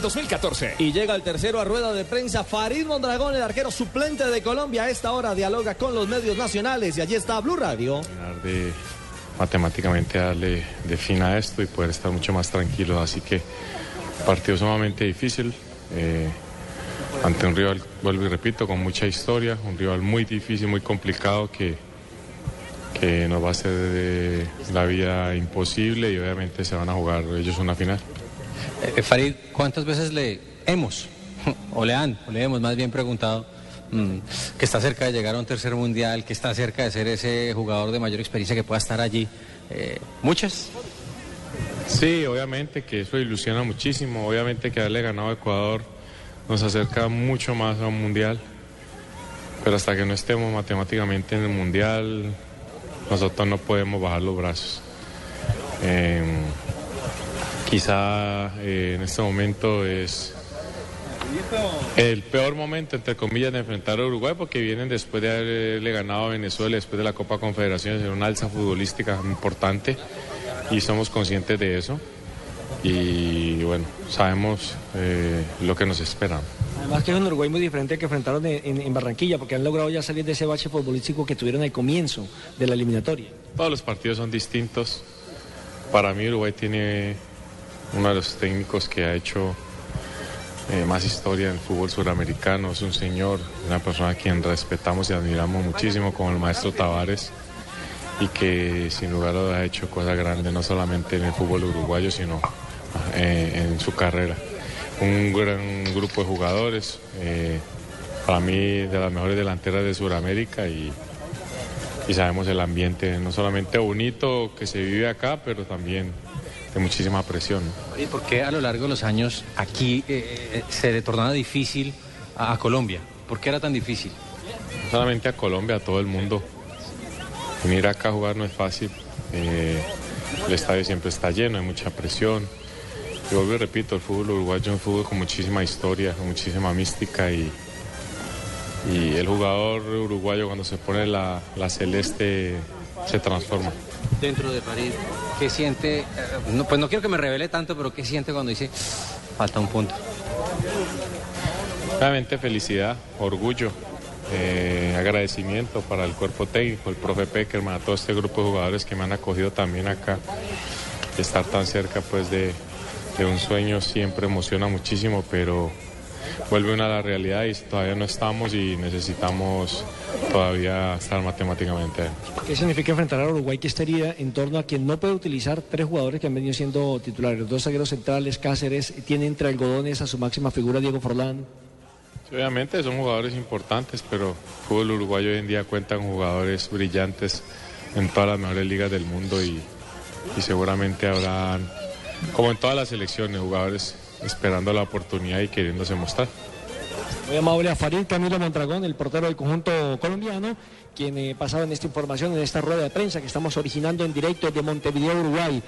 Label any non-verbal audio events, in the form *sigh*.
2014. Y llega el tercero a rueda de prensa. Farid Mondragón, el arquero suplente de Colombia, a esta hora dialoga con los medios nacionales. Y allí está Blue Radio. De matemáticamente darle de fin a esto y poder estar mucho más tranquilo. Así que partido sumamente difícil. Eh, ante un rival, vuelvo y repito, con mucha historia, un rival muy difícil, muy complicado que, que nos va a hacer de la vida imposible y obviamente se van a jugar ellos una final. Eh, Farid, ¿cuántas veces le hemos, *laughs* o le han, o le hemos más bien preguntado, mmm, que está cerca de llegar a un tercer mundial, que está cerca de ser ese jugador de mayor experiencia que pueda estar allí? Eh, ¿Muchas? Sí, obviamente que eso ilusiona muchísimo, obviamente que haberle ganado a Ecuador nos acerca mucho más a un mundial, pero hasta que no estemos matemáticamente en el mundial, nosotros no podemos bajar los brazos. Eh, quizá eh, en este momento es el peor momento, entre comillas, de enfrentar a Uruguay, porque vienen después de haberle ganado a Venezuela, después de la Copa Confederaciones, en una alza futbolística importante, y somos conscientes de eso. Y bueno, sabemos eh, lo que nos espera. Además que es un Uruguay muy diferente que enfrentaron en, en, en, Barranquilla, porque han logrado ya salir de ese bache futbolístico que tuvieron al comienzo de la eliminatoria. Todos los partidos son distintos. Para mí Uruguay tiene uno de los técnicos que ha hecho eh, más historia en el fútbol suramericano. Es un señor, una persona a quien respetamos y admiramos muchísimo, como el maestro Tavares, y que sin lugar a dudas ha hecho cosas grandes, no solamente en el fútbol uruguayo, sino eh, en su carrera. Un gran grupo de jugadores, eh, para mí de las mejores delanteras de Sudamérica y, y sabemos el ambiente, no solamente bonito que se vive acá, pero también de muchísima presión. ¿Y por qué a lo largo de los años aquí eh, se le tornaba difícil a, a, Colombia? ¿Por qué era tan difícil? No solamente a Colombia, a todo el mundo. Venir acá a jugar no es fácil. Eh, el estadio siempre está lleno, hay mucha presión. Y vuelvo y repito, el fútbol uruguayo es un fútbol con muchísima historia, con muchísima mística y, y el jugador uruguayo cuando se pone la, la celeste se transforma. Dentro de París, ¿qué siente? No, pues no quiero que me revele tanto, pero ¿qué siente cuando dice falta un punto? Realmente felicidad, orgullo, eh, agradecimiento para el cuerpo técnico, el profe Peckerman, a todo este grupo de jugadores que me han acogido también acá. Estar tan cerca pues de un sueño siempre emociona muchísimo, pero vuelve una a la realidad y todavía no estamos y necesitamos todavía estar matemáticamente. ¿Qué significa enfrentar a Uruguay que estaría en torno a quien no puede utilizar tres jugadores que han venido siendo titulares? Dos zagueros centrales, Cáceres, tiene entre algodones a su máxima figura Diego Forlán. Obviamente son jugadores importantes, pero el fútbol uruguayo hoy en día cuenta con jugadores brillantes en todas las mejores ligas del mundo y, y seguramente habrán, como en todas las selecciones, jugadores esperando la oportunidad y queriéndose mostrar. Muy amable a Farid Camilo Mondragón, el portero del conjunto colombiano, quien eh, pasaba en esta información, en esta rueda de prensa que estamos originando en directo de Montevideo, Uruguay.